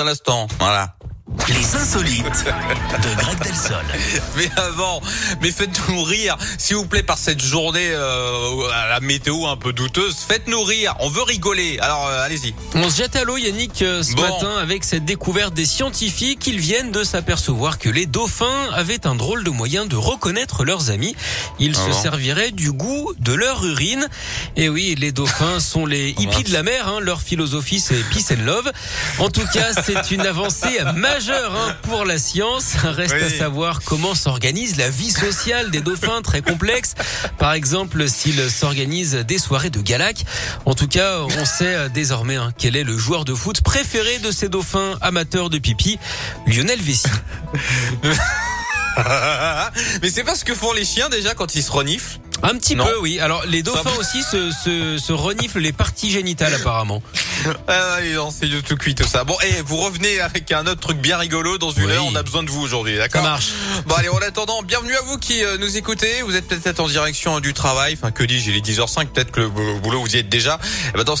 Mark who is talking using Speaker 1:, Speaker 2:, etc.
Speaker 1: à l'instant. Voilà.
Speaker 2: Les insolites de Greg Delsol.
Speaker 1: Mais avant, mais faites-nous rire, s'il vous plaît, par cette journée euh, à la météo un peu douteuse. Faites-nous rire, on veut rigoler. Alors euh, allez-y.
Speaker 3: On se jette à l'eau, Yannick, euh, ce
Speaker 1: Bon.
Speaker 3: matin avec cette découverte des scientifiques. Ils viennent de s'apercevoir que les dauphins avaient un drôle de moyen de reconnaître leurs amis. Ils
Speaker 1: Ah
Speaker 3: se
Speaker 1: bon
Speaker 3: serviraient du goût de leur urine. Et oui, les dauphins sont les hippies de la mer. hein. Leur philosophie, c'est peace and love. En tout cas, c'est une avancée majeure hein, pour la science. Reste
Speaker 1: Oui.
Speaker 3: à savoir comment s'organise la vie sociale des dauphins, très complexe. Par exemple, s'ils s'organisent des soirées de galac. En tout cas, on sait désormais hein, quel est le joueur de foot préféré de ces dauphins amateurs de pipi, Lionel Messi.
Speaker 1: mais c'est pas ce que font les chiens déjà quand ils se reniflent.
Speaker 3: Un petit
Speaker 1: Non.
Speaker 3: peu, oui. Alors, les dauphins aussi se, se, se reniflent les parties génitales, apparemment.
Speaker 1: Ah, non, c'est du tout cuit tout ça. Bon, et vous revenez avec un autre truc bien rigolo dans une
Speaker 3: Oui.
Speaker 1: heure. On a besoin de vous aujourd'hui,
Speaker 3: Ça
Speaker 1: d'accord
Speaker 3: marche.
Speaker 1: Bon allez, en attendant, bienvenue à vous qui euh, nous écoutez. Vous êtes peut-être en direction euh, du travail. Enfin, que dis-je, il est 10h05. Peut-être que le boulot vous y êtes déjà. Eh ben, dans ce cas